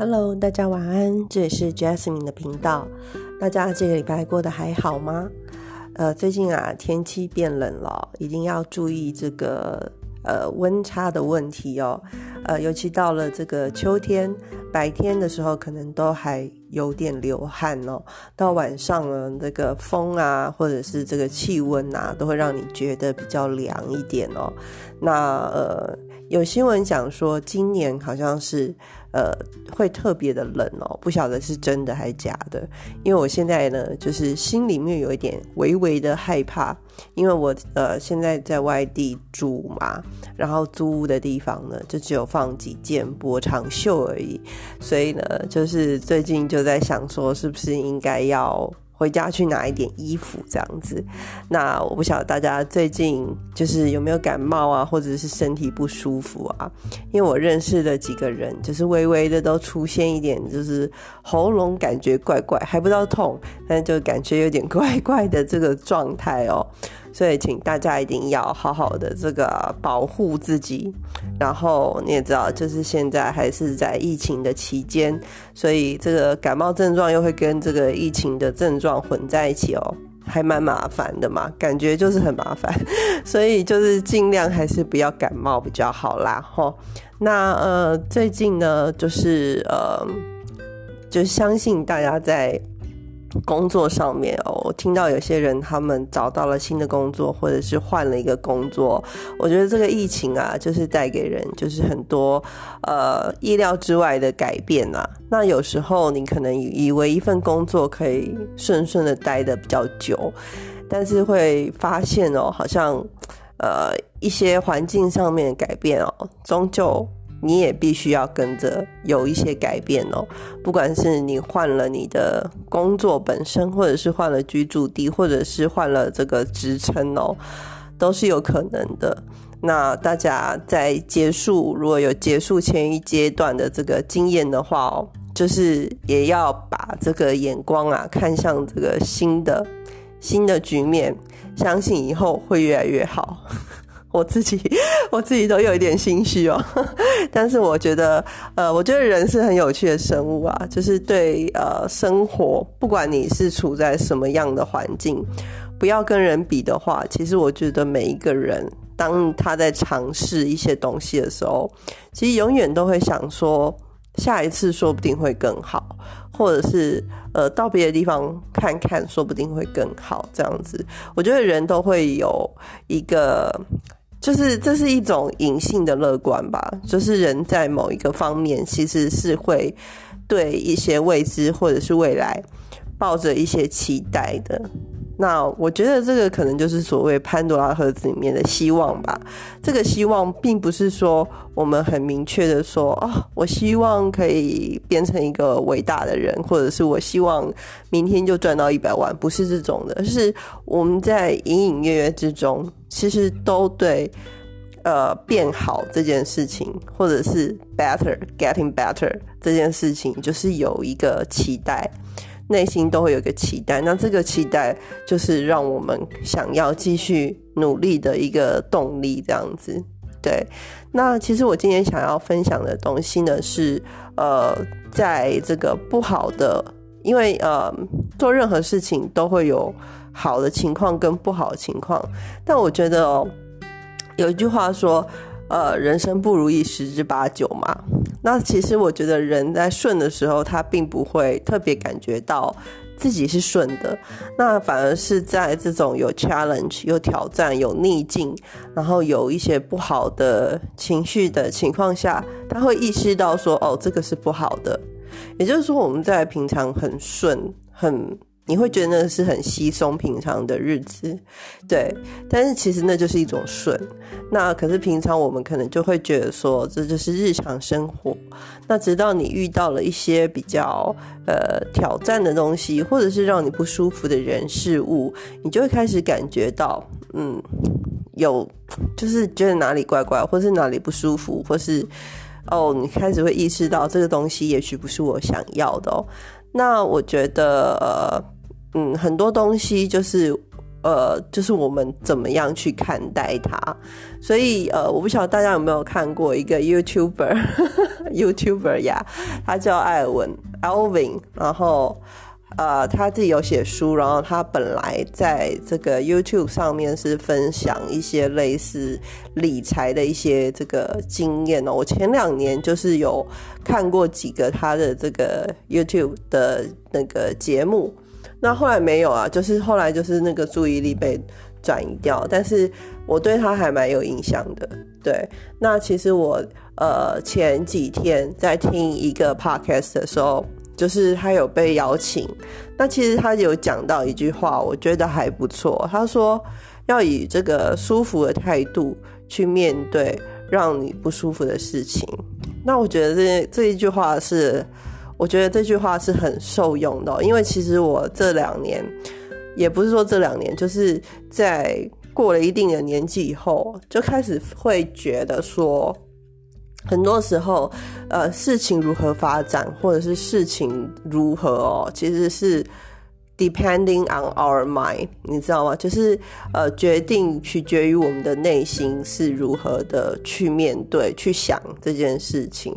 Hello，大家晚安，这里是 Jasmine 的频道。大家这个礼拜过得还好吗？呃，最近啊，天气变冷了，一定要注意这个呃温差的问题哦。呃，尤其到了这个秋天，白天的时候可能都还有点流汗哦，到晚上了，这个风啊，或者是这个气温啊，都会让你觉得比较凉一点哦。那呃。有新闻讲说，今年好像是呃会特别的冷哦，不晓得是真的还是假的。因为我现在呢，就是心里面有一点微微的害怕，因为我呃现在在外地住嘛，然后租屋的地方呢，就只有放几件薄长袖而已，所以呢，就是最近就在想说，是不是应该要。回家去拿一点衣服，这样子。那我不晓得大家最近就是有没有感冒啊，或者是身体不舒服啊？因为我认识的几个人，就是微微的都出现一点，就是喉咙感觉怪怪，还不到痛，但就感觉有点怪怪的这个状态哦。所以，请大家一定要好好的这个保护自己。然后你也知道，就是现在还是在疫情的期间，所以这个感冒症状又会跟这个疫情的症状混在一起哦，还蛮麻烦的嘛，感觉就是很麻烦。所以就是尽量还是不要感冒比较好啦。吼，那呃，最近呢，就是呃，就相信大家在。工作上面哦，我听到有些人他们找到了新的工作，或者是换了一个工作。我觉得这个疫情啊，就是带给人就是很多呃意料之外的改变呐。那有时候你可能以为一份工作可以顺顺的待的比较久，但是会发现哦，好像呃一些环境上面改变哦，终究。你也必须要跟着有一些改变哦，不管是你换了你的工作本身，或者是换了居住地，或者是换了这个职称哦，都是有可能的。那大家在结束如果有结束前一阶段的这个经验的话哦，就是也要把这个眼光啊看向这个新的新的局面，相信以后会越来越好。我自己，我自己都有一点心虚哦。但是我觉得，呃，我觉得人是很有趣的生物啊。就是对呃生活，不管你是处在什么样的环境，不要跟人比的话，其实我觉得每一个人，当他在尝试一些东西的时候，其实永远都会想说，下一次说不定会更好，或者是呃到别的地方看看，说不定会更好。这样子，我觉得人都会有一个。就是这是一种隐性的乐观吧，就是人在某一个方面其实是会对一些未知或者是未来抱着一些期待的。那我觉得这个可能就是所谓潘多拉盒子里面的希望吧。这个希望并不是说我们很明确的说啊，我希望可以变成一个伟大的人，或者是我希望明天就赚到一百万，不是这种的，是我们在隐隐约约之中。其实都对，呃，变好这件事情，或者是 better getting better 这件事情，就是有一个期待，内心都会有一个期待。那这个期待就是让我们想要继续努力的一个动力，这样子。对，那其实我今天想要分享的东西呢，是呃，在这个不好的，因为呃，做任何事情都会有。好的情况跟不好的情况，但我觉得哦，有一句话说，呃，人生不如意十之八九嘛。那其实我觉得人在顺的时候，他并不会特别感觉到自己是顺的，那反而是在这种有 challenge、有挑战、有逆境，然后有一些不好的情绪的情况下，他会意识到说，哦，这个是不好的。也就是说，我们在平常很顺、很。你会觉得那是很稀松平常的日子，对，但是其实那就是一种顺。那可是平常我们可能就会觉得说，这就是日常生活。那直到你遇到了一些比较呃挑战的东西，或者是让你不舒服的人事物，你就会开始感觉到，嗯，有就是觉得哪里怪怪，或是哪里不舒服，或是哦，你开始会意识到这个东西也许不是我想要的哦。那我觉得呃。嗯，很多东西就是，呃，就是我们怎么样去看待它。所以，呃，我不晓得大家有没有看过一个 YouTuber，YouTuber 呀，他叫艾文 Alvin，然后。呃，他自己有写书，然后他本来在这个 YouTube 上面是分享一些类似理财的一些这个经验哦。我前两年就是有看过几个他的这个 YouTube 的那个节目，那后来没有啊，就是后来就是那个注意力被转移掉，但是我对他还蛮有印象的。对，那其实我呃前几天在听一个 Podcast 的时候。就是他有被邀请，那其实他有讲到一句话，我觉得还不错。他说要以这个舒服的态度去面对让你不舒服的事情。那我觉得这这一句话是，我觉得这句话是很受用的，因为其实我这两年，也不是说这两年，就是在过了一定的年纪以后，就开始会觉得说。很多时候，呃，事情如何发展，或者是事情如何哦，其实是 depending on our mind，你知道吗？就是呃，决定取决于我们的内心是如何的去面对、去想这件事情。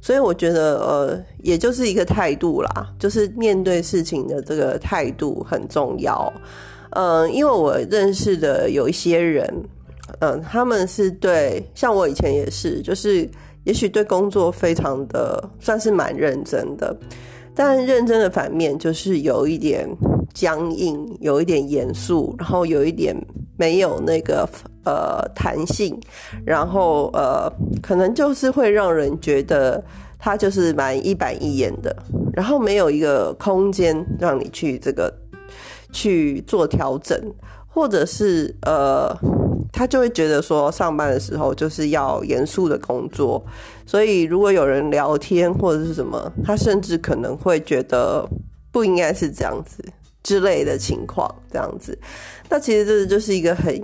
所以我觉得，呃，也就是一个态度啦，就是面对事情的这个态度很重要。嗯，因为我认识的有一些人。嗯，他们是对，像我以前也是，就是也许对工作非常的算是蛮认真的，但认真的反面就是有一点僵硬，有一点严肃，然后有一点没有那个呃弹性，然后呃可能就是会让人觉得他就是蛮一板一眼的，然后没有一个空间让你去这个去做调整，或者是呃。他就会觉得说，上班的时候就是要严肃的工作，所以如果有人聊天或者是什么，他甚至可能会觉得不应该是这样子之类的情况，这样子。那其实这就是一个很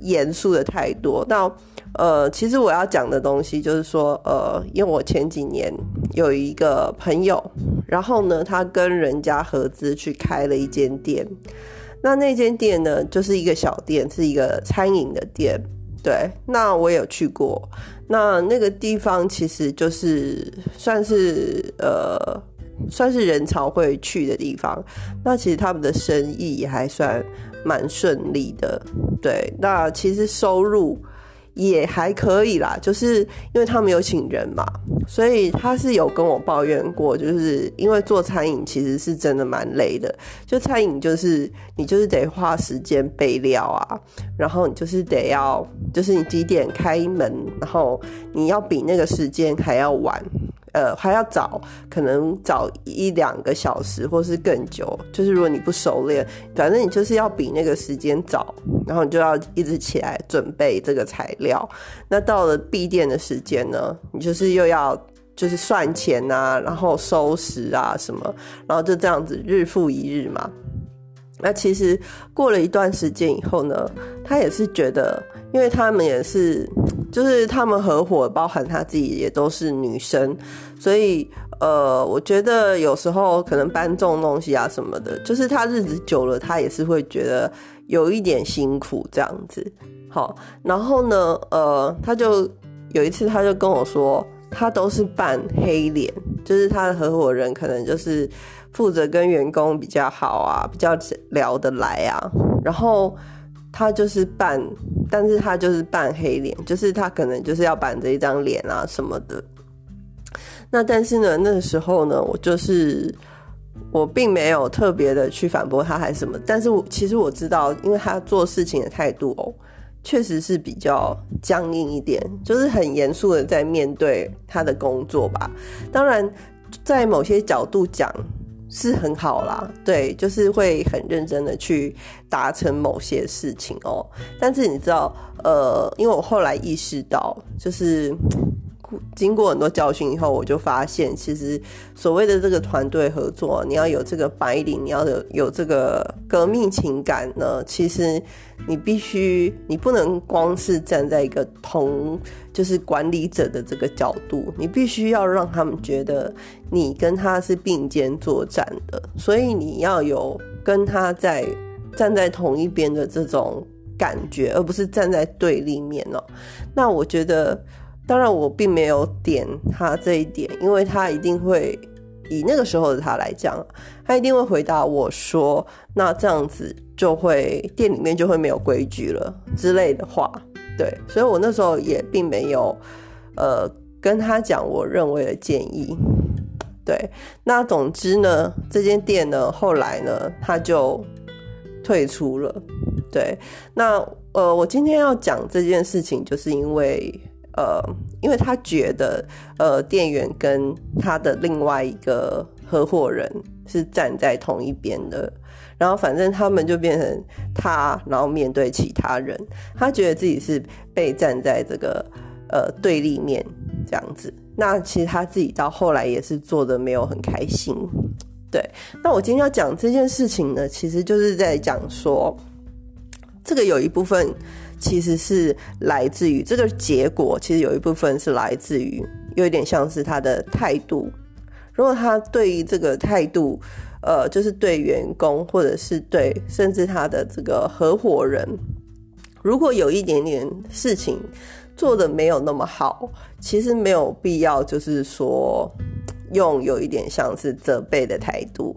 严肃的态度。那呃，其实我要讲的东西就是说，呃，因为我前几年有一个朋友，然后呢，他跟人家合资去开了一间店。那那间店呢，就是一个小店，是一个餐饮的店。对，那我有去过。那那个地方其实就是算是呃，算是人潮会去的地方。那其实他们的生意也还算蛮顺利的。对，那其实收入。也还可以啦，就是因为他们有请人嘛，所以他是有跟我抱怨过，就是因为做餐饮其实是真的蛮累的。就餐饮就是你就是得花时间备料啊，然后你就是得要，就是你几点开门，然后你要比那个时间还要晚。呃，还要早，可能早一两个小时，或是更久。就是如果你不熟练，反正你就是要比那个时间早，然后你就要一直起来准备这个材料。那到了闭店的时间呢，你就是又要就是算钱啊，然后收拾啊什么，然后就这样子日复一日嘛。那其实过了一段时间以后呢，他也是觉得，因为他们也是。就是他们合伙，包含他自己也都是女生，所以呃，我觉得有时候可能搬重东西啊什么的，就是他日子久了，他也是会觉得有一点辛苦这样子。好，然后呢，呃，他就有一次他就跟我说，他都是扮黑脸，就是他的合伙人可能就是负责跟员工比较好啊，比较聊得来啊，然后。他就是扮，但是他就是扮黑脸，就是他可能就是要板着一张脸啊什么的。那但是呢，那个时候呢，我就是我并没有特别的去反驳他还是什么，但是我其实我知道，因为他做事情的态度哦，确实是比较僵硬一点，就是很严肃的在面对他的工作吧。当然，在某些角度讲。是很好啦，对，就是会很认真的去达成某些事情哦。但是你知道，呃，因为我后来意识到，就是经过很多教训以后，我就发现，其实所谓的这个团队合作，你要有这个白领，你要有有这个革命情感呢，其实你必须，你不能光是站在一个同。就是管理者的这个角度，你必须要让他们觉得你跟他是并肩作战的，所以你要有跟他在站在同一边的这种感觉，而不是站在对立面哦。那我觉得，当然我并没有点他这一点，因为他一定会以那个时候的他来讲，他一定会回答我说：“那这样子就会店里面就会没有规矩了之类的话。”对，所以我那时候也并没有呃跟他讲我认为的建议。对，那总之呢，这间店呢后来呢他就退出了。对，那呃我今天要讲这件事情，就是因为。呃，因为他觉得，呃，店员跟他的另外一个合伙人是站在同一边的，然后反正他们就变成他，然后面对其他人，他觉得自己是被站在这个呃对立面这样子。那其实他自己到后来也是做的没有很开心。对，那我今天要讲这件事情呢，其实就是在讲说，这个有一部分。其实是来自于这个结果，其实有一部分是来自于，有一点像是他的态度。如果他对于这个态度，呃，就是对员工或者是对甚至他的这个合伙人，如果有一点点事情做的没有那么好，其实没有必要就是说用有一点像是责备的态度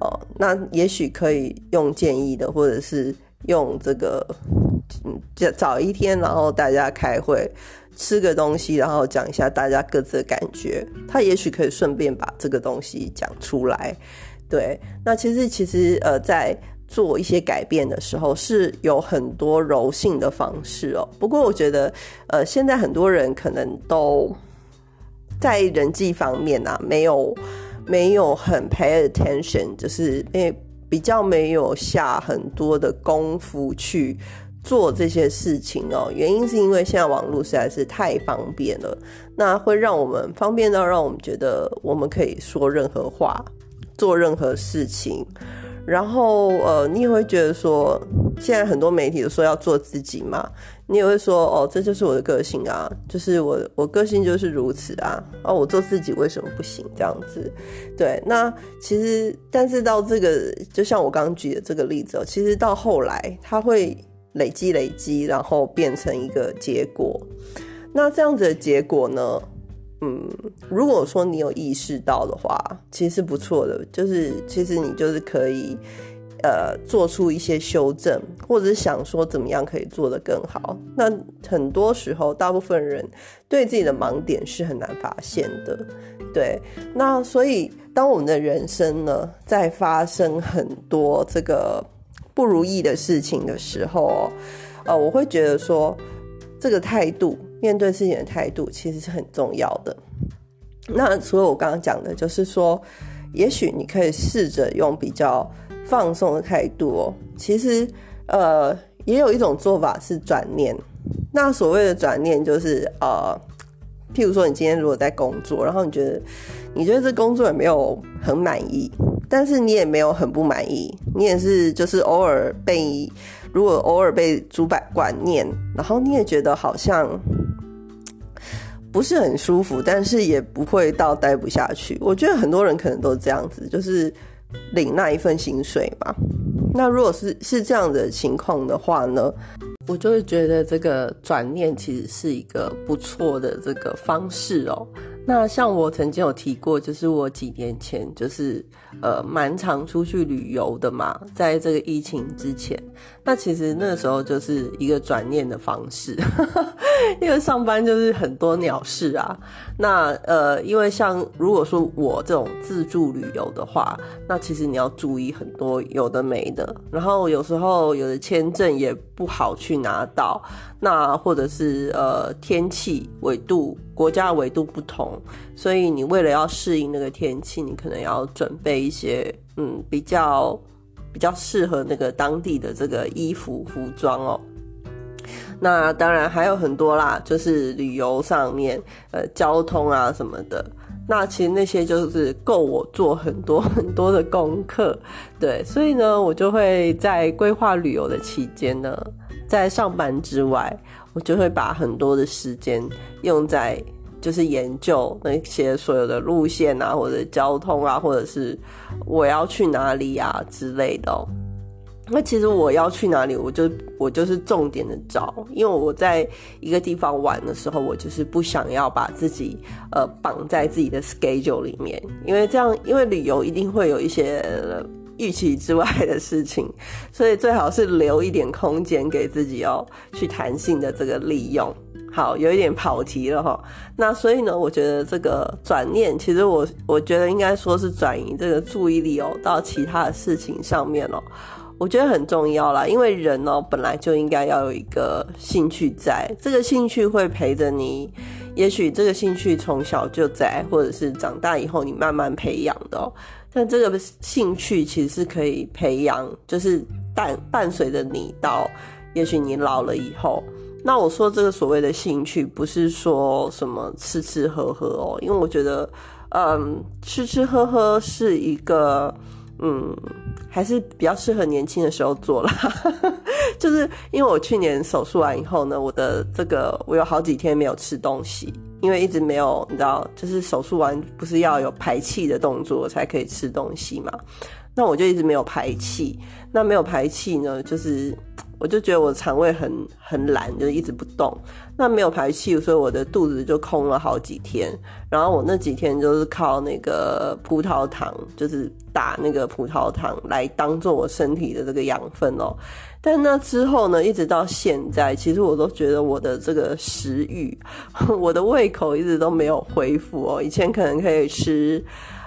哦，那也许可以用建议的，或者是用这个。嗯，早一天，然后大家开会吃个东西，然后讲一下大家各自的感觉。他也许可以顺便把这个东西讲出来。对，那其实其实呃，在做一些改变的时候，是有很多柔性的方式哦。不过我觉得，呃，现在很多人可能都在人际方面啊，没有没有很 pay attention，就是因为比较没有下很多的功夫去。做这些事情哦，原因是因为现在网络实在是太方便了，那会让我们方便到让我们觉得我们可以说任何话，做任何事情，然后呃，你也会觉得说，现在很多媒体都说要做自己嘛，你也会说哦，这就是我的个性啊，就是我我个性就是如此啊，啊，我做自己为什么不行这样子？对，那其实但是到这个，就像我刚刚举的这个例子哦，其实到后来他会。累积累积，然后变成一个结果。那这样子的结果呢？嗯，如果说你有意识到的话，其实是不错的。就是其实你就是可以呃做出一些修正，或者是想说怎么样可以做得更好。那很多时候，大部分人对自己的盲点是很难发现的。对，那所以当我们的人生呢，在发生很多这个。不如意的事情的时候，呃，我会觉得说，这个态度面对事情的态度其实是很重要的。那除了我刚刚讲的，就是说，也许你可以试着用比较放松的态度哦。其实，呃，也有一种做法是转念。那所谓的转念，就是呃，譬如说，你今天如果在工作，然后你觉得你觉得这工作也没有很满意。但是你也没有很不满意，你也是就是偶尔被，如果偶尔被主管念，然后你也觉得好像不是很舒服，但是也不会到待不下去。我觉得很多人可能都这样子，就是领那一份薪水嘛。那如果是是这样的情况的话呢，我就会觉得这个转念其实是一个不错的这个方式哦。那像我曾经有提过，就是我几年前就是呃蛮常出去旅游的嘛，在这个疫情之前，那其实那时候就是一个转念的方式，因为上班就是很多鸟事啊。那呃，因为像如果说我这种自助旅游的话，那其实你要注意很多有的没的，然后有时候有的签证也不好去拿到，那或者是呃天气纬度。国家的纬度不同，所以你为了要适应那个天气，你可能要准备一些嗯比较比较适合那个当地的这个衣服服装哦。那当然还有很多啦，就是旅游上面呃交通啊什么的。那其实那些就是够我做很多 很多的功课，对，所以呢，我就会在规划旅游的期间呢，在上班之外。我就会把很多的时间用在就是研究那些所有的路线啊，或者交通啊，或者是我要去哪里啊之类的。那其实我要去哪里，我就我就是重点的找，因为我在一个地方玩的时候，我就是不想要把自己呃绑在自己的 schedule 里面，因为这样，因为旅游一定会有一些预期之外的事情，所以最好是留一点空间给自己哦，去弹性的这个利用。好，有一点跑题了哈。那所以呢，我觉得这个转念，其实我我觉得应该说是转移这个注意力哦，到其他的事情上面哦。我觉得很重要啦，因为人哦本来就应该要有一个兴趣在，这个兴趣会陪着你。也许这个兴趣从小就在，或者是长大以后你慢慢培养的。但这个兴趣其实是可以培养，就是伴伴随着你到，也许你老了以后。那我说这个所谓的兴趣，不是说什么吃吃喝喝哦，因为我觉得，嗯，吃吃喝喝是一个，嗯，还是比较适合年轻的时候做啦。就是因为我去年手术完以后呢，我的这个我有好几天没有吃东西，因为一直没有，你知道，就是手术完不是要有排气的动作才可以吃东西嘛？那我就一直没有排气，那没有排气呢，就是。我就觉得我肠胃很很懒，就一直不动。那没有排气，所以我的肚子就空了好几天。然后我那几天就是靠那个葡萄糖，就是打那个葡萄糖来当做我身体的这个养分哦。但那之后呢，一直到现在，其实我都觉得我的这个食欲，我的胃口一直都没有恢复哦。以前可能可以吃。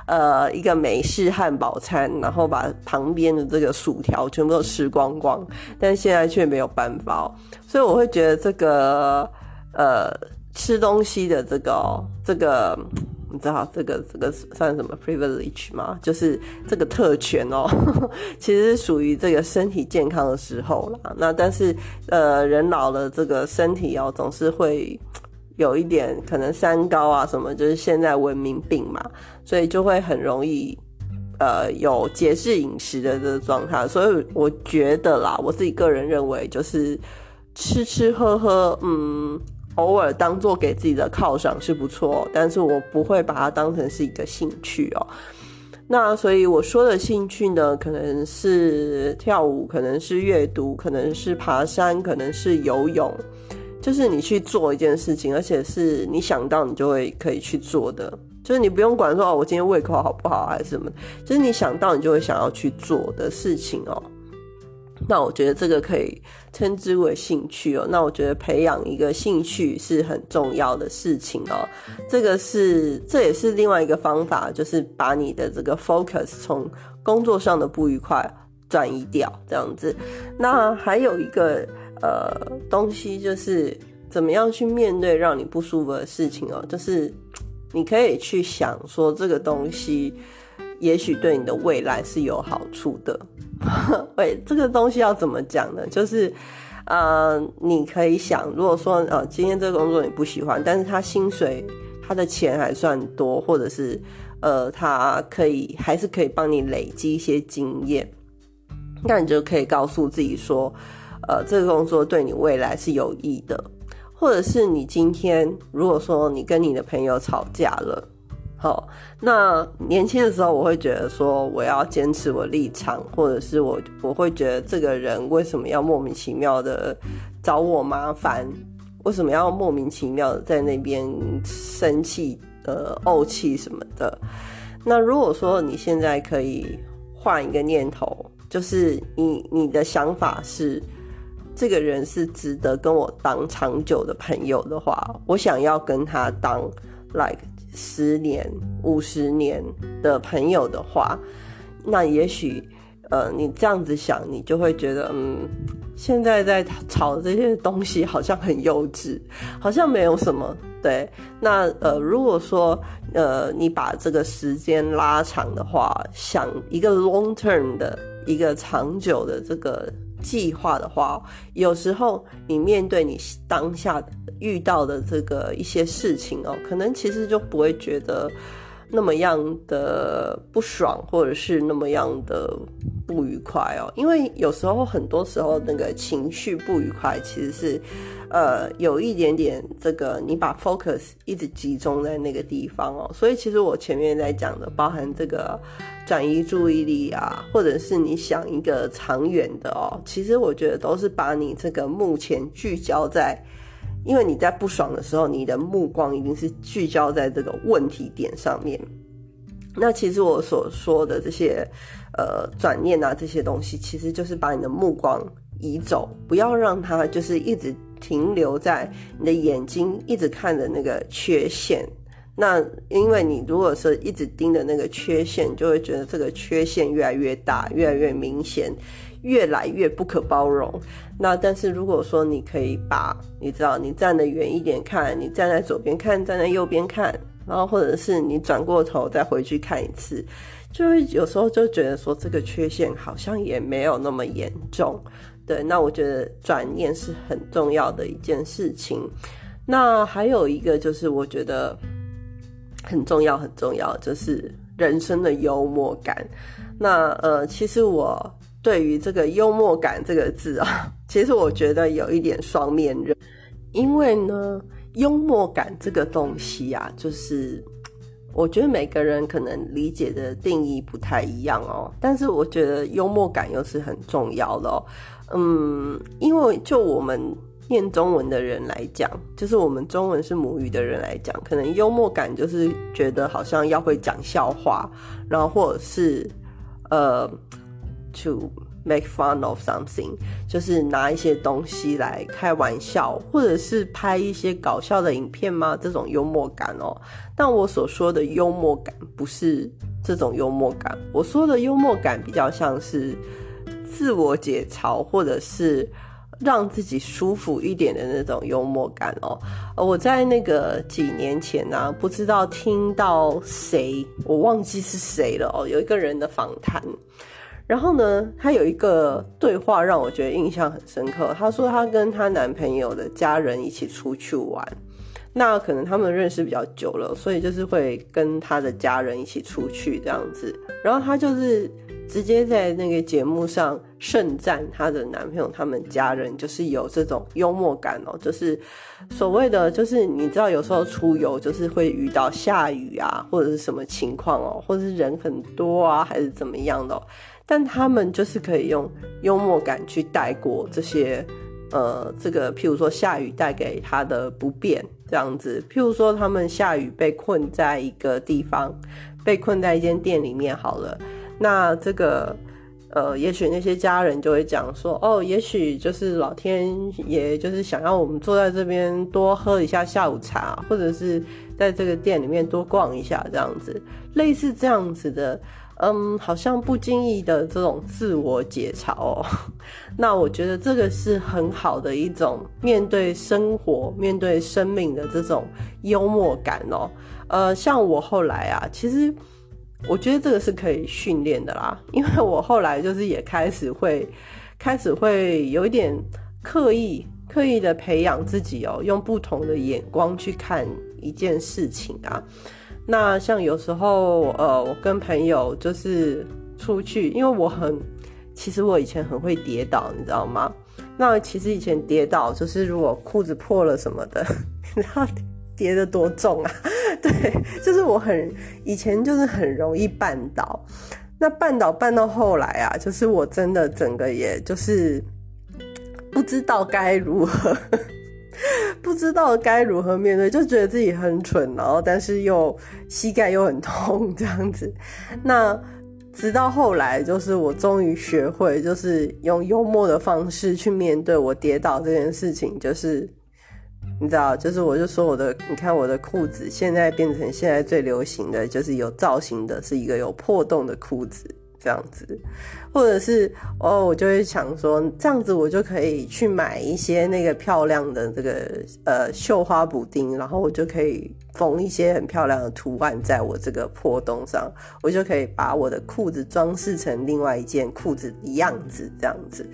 呃，一个美式汉堡餐，然后把旁边的这个薯条全部都吃光光，但现在却没有办法，所以我会觉得这个呃吃东西的这个这个，你知道这个这个算什么 privilege 吗？就是这个特权哦，其实是属于这个身体健康的时候啦。那但是呃，人老了，这个身体哦总是会。有一点可能三高啊什么，就是现在文明病嘛，所以就会很容易，呃，有节制饮食的这个状态。所以我觉得啦，我自己个人认为，就是吃吃喝喝，嗯，偶尔当做给自己的犒赏是不错，但是我不会把它当成是一个兴趣哦。那所以我说的兴趣呢，可能是跳舞，可能是阅读，可能是爬山，可能是游泳。就是你去做一件事情，而且是你想到你就会可以去做的，就是你不用管说哦，我今天胃口好不好还是什么，就是你想到你就会想要去做的事情哦。那我觉得这个可以称之为兴趣哦。那我觉得培养一个兴趣是很重要的事情哦。这个是这也是另外一个方法，就是把你的这个 focus 从工作上的不愉快转移掉，这样子。那还有一个。呃，东西就是怎么样去面对让你不舒服的事情哦，就是你可以去想说这个东西，也许对你的未来是有好处的。喂，这个东西要怎么讲呢？就是呃，你可以想，如果说呃，今天这个工作你不喜欢，但是他薪水他的钱还算多，或者是呃，他可以还是可以帮你累积一些经验，那你就可以告诉自己说。呃，这个工作对你未来是有益的，或者是你今天如果说你跟你的朋友吵架了，好，那年轻的时候我会觉得说我要坚持我立场，或者是我我会觉得这个人为什么要莫名其妙的找我麻烦，为什么要莫名其妙的在那边生气、呃怄气什么的。那如果说你现在可以换一个念头，就是你你的想法是。这个人是值得跟我当长久的朋友的话，我想要跟他当 like 十年、五十年的朋友的话，那也许呃，你这样子想，你就会觉得，嗯，现在在炒这些东西好像很幼稚，好像没有什么。对，那呃，如果说呃，你把这个时间拉长的话，想一个 long term 的一个长久的这个。计划的话，有时候你面对你当下遇到的这个一些事情哦，可能其实就不会觉得，那么样的不爽，或者是那么样的不愉快哦。因为有时候，很多时候那个情绪不愉快，其实是呃有一点点这个你把 focus 一直集中在那个地方哦。所以其实我前面在讲的，包含这个转移注意力啊，或者是你想一个长远的哦，其实我觉得都是把你这个目前聚焦在。因为你在不爽的时候，你的目光一定是聚焦在这个问题点上面。那其实我所说的这些，呃，转念啊，这些东西，其实就是把你的目光移走，不要让它就是一直停留在你的眼睛一直看的那个缺陷。那因为你如果是一直盯着那个缺陷，就会觉得这个缺陷越来越大，越来越明显。越来越不可包容。那但是如果说你可以把，你知道，你站得远一点看，你站在左边看，站在右边看，然后或者是你转过头再回去看一次，就会有时候就觉得说这个缺陷好像也没有那么严重。对，那我觉得转念是很重要的一件事情。那还有一个就是我觉得很重要很重要，就是人生的幽默感。那呃，其实我。对于这个幽默感这个字啊，其实我觉得有一点双面人，因为呢，幽默感这个东西啊，就是我觉得每个人可能理解的定义不太一样哦。但是我觉得幽默感又是很重要的哦。嗯，因为就我们念中文的人来讲，就是我们中文是母语的人来讲，可能幽默感就是觉得好像要会讲笑话，然后或者是呃。To make fun of something，就是拿一些东西来开玩笑，或者是拍一些搞笑的影片吗？这种幽默感哦。但我所说的幽默感不是这种幽默感，我说的幽默感比较像是自我解嘲，或者是让自己舒服一点的那种幽默感哦。我在那个几年前呢，不知道听到谁，我忘记是谁了哦，有一个人的访谈。然后呢，她有一个对话让我觉得印象很深刻。她说她跟她男朋友的家人一起出去玩，那可能他们认识比较久了，所以就是会跟她的家人一起出去这样子。然后她就是直接在那个节目上盛赞她的男朋友他们家人就是有这种幽默感哦，就是所谓的就是你知道有时候出游就是会遇到下雨啊，或者是什么情况哦，或者是人很多啊，还是怎么样的。但他们就是可以用幽默感去带过这些，呃，这个譬如说下雨带给他的不便这样子，譬如说他们下雨被困在一个地方，被困在一间店里面好了，那这个，呃，也许那些家人就会讲说，哦，也许就是老天爷就是想要我们坐在这边多喝一下下午茶，或者是在这个店里面多逛一下这样子，类似这样子的。嗯，好像不经意的这种自我解嘲哦，那我觉得这个是很好的一种面对生活、面对生命的这种幽默感哦。呃，像我后来啊，其实我觉得这个是可以训练的啦，因为我后来就是也开始会开始会有一点刻意刻意的培养自己哦，用不同的眼光去看一件事情啊。那像有时候，呃，我跟朋友就是出去，因为我很，其实我以前很会跌倒，你知道吗？那其实以前跌倒就是如果裤子破了什么的，你知道跌得多重啊？对，就是我很以前就是很容易绊倒，那绊倒绊到后来啊，就是我真的整个也就是不知道该如何。不知道该如何面对，就觉得自己很蠢，然后但是又膝盖又很痛这样子。那直到后来，就是我终于学会，就是用幽默的方式去面对我跌倒这件事情。就是你知道，就是我就说我的，你看我的裤子现在变成现在最流行的就是有造型的，是一个有破洞的裤子。这样子，或者是哦，我就会想说，这样子我就可以去买一些那个漂亮的这个呃绣花补丁，然后我就可以缝一些很漂亮的图案在我这个破洞上，我就可以把我的裤子装饰成另外一件裤子的样子，这样子。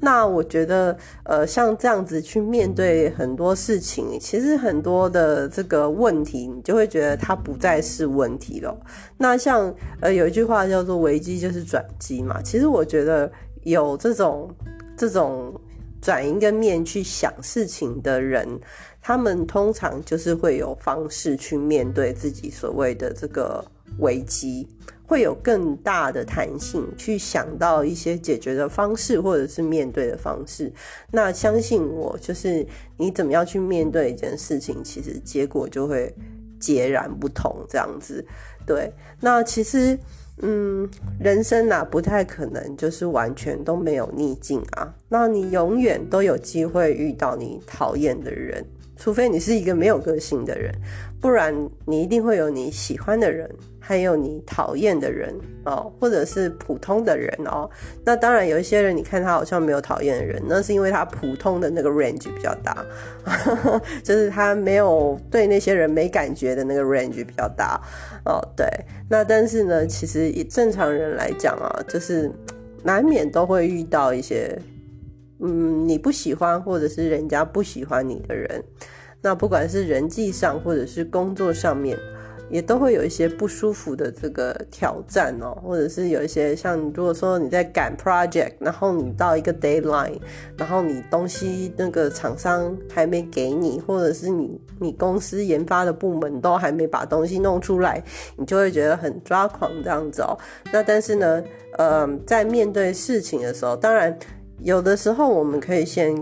那我觉得，呃，像这样子去面对很多事情，其实很多的这个问题，你就会觉得它不再是问题了。那像，呃，有一句话叫做“危机就是转机”嘛。其实我觉得有这种这种转一个面去想事情的人，他们通常就是会有方式去面对自己所谓的这个危机。会有更大的弹性去想到一些解决的方式，或者是面对的方式。那相信我，就是你怎么样去面对一件事情，其实结果就会截然不同。这样子，对。那其实，嗯，人生啊，不太可能就是完全都没有逆境啊。那你永远都有机会遇到你讨厌的人。除非你是一个没有个性的人，不然你一定会有你喜欢的人，还有你讨厌的人哦，或者是普通的人哦。那当然有一些人，你看他好像没有讨厌的人，那是因为他普通的那个 range 比较大，就是他没有对那些人没感觉的那个 range 比较大哦。对，那但是呢，其实以正常人来讲啊，就是难免都会遇到一些。嗯，你不喜欢或者是人家不喜欢你的人，那不管是人际上或者是工作上面，也都会有一些不舒服的这个挑战哦，或者是有一些像如果说你在赶 project，然后你到一个 deadline，然后你东西那个厂商还没给你，或者是你你公司研发的部门都还没把东西弄出来，你就会觉得很抓狂这样子哦。那但是呢，嗯，在面对事情的时候，当然。有的时候，我们可以先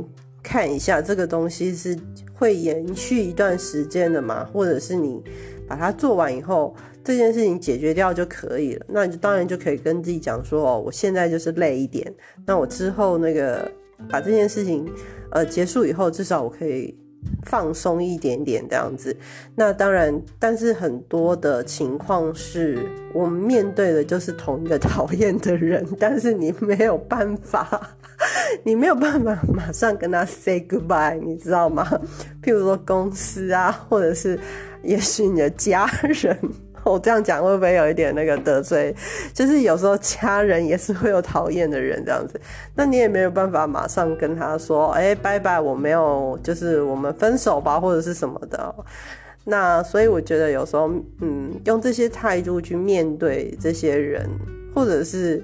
看一下这个东西是会延续一段时间的嘛，或者是你把它做完以后，这件事情解决掉就可以了。那你就当然就可以跟自己讲说，哦，我现在就是累一点，那我之后那个把这件事情呃结束以后，至少我可以。放松一点点这样子，那当然，但是很多的情况是我们面对的就是同一个讨厌的人，但是你没有办法，你没有办法马上跟他 say goodbye，你知道吗？譬如说公司啊，或者是也许你的家人。我这样讲会不会有一点那个得罪？就是有时候家人也是会有讨厌的人这样子，那你也没有办法马上跟他说：“哎，拜拜，我没有，就是我们分手吧，或者是什么的。”那所以我觉得有时候，嗯，用这些态度去面对这些人，或者是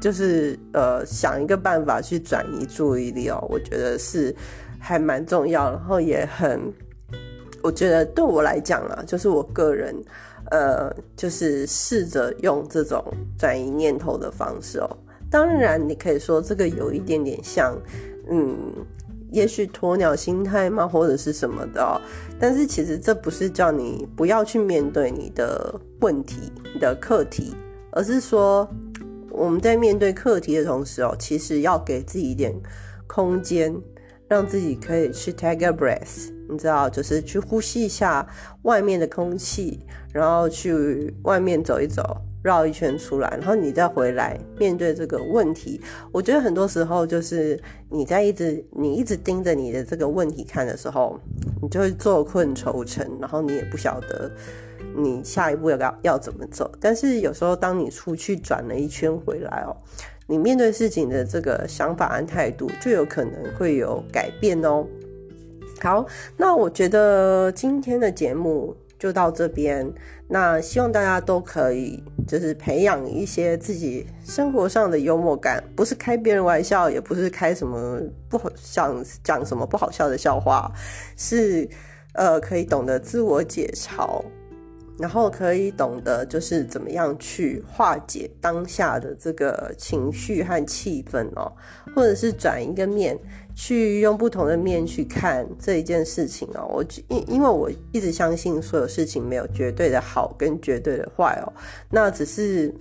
就是呃想一个办法去转移注意力哦，我觉得是还蛮重要，然后也很，我觉得对我来讲啦，就是我个人。呃，就是试着用这种转移念头的方式哦。当然，你可以说这个有一点点像，嗯，也许鸵鸟心态嘛，或者是什么的哦。但是其实这不是叫你不要去面对你的问题、你的课题，而是说我们在面对课题的同时哦，其实要给自己一点空间，让自己可以去 take a breath。你知道，就是去呼吸一下外面的空气，然后去外面走一走，绕一圈出来，然后你再回来面对这个问题。我觉得很多时候就是你在一直你一直盯着你的这个问题看的时候，你就会坐困愁城，然后你也不晓得你下一步要要怎么走。但是有时候当你出去转了一圈回来哦，你面对事情的这个想法和态度就有可能会有改变哦。好，那我觉得今天的节目就到这边。那希望大家都可以，就是培养一些自己生活上的幽默感，不是开别人玩笑，也不是开什么不好想讲什么不好笑的笑话，是呃可以懂得自我解嘲，然后可以懂得就是怎么样去化解当下的这个情绪和气氛哦，或者是转一个面。去用不同的面去看这一件事情哦，我因因为我一直相信所有事情没有绝对的好跟绝对的坏哦，那只是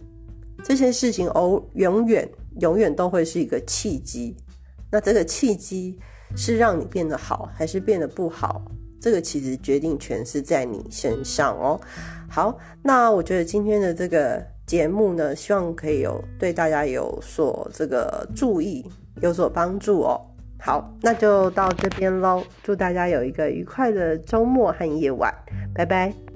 这些事情哦，永远永远都会是一个契机，那这个契机是让你变得好还是变得不好，这个其实决定权是在你身上哦。好，那我觉得今天的这个节目呢，希望可以有对大家有所这个注意，有所帮助哦。好，那就到这边喽。祝大家有一个愉快的周末和夜晚，拜拜。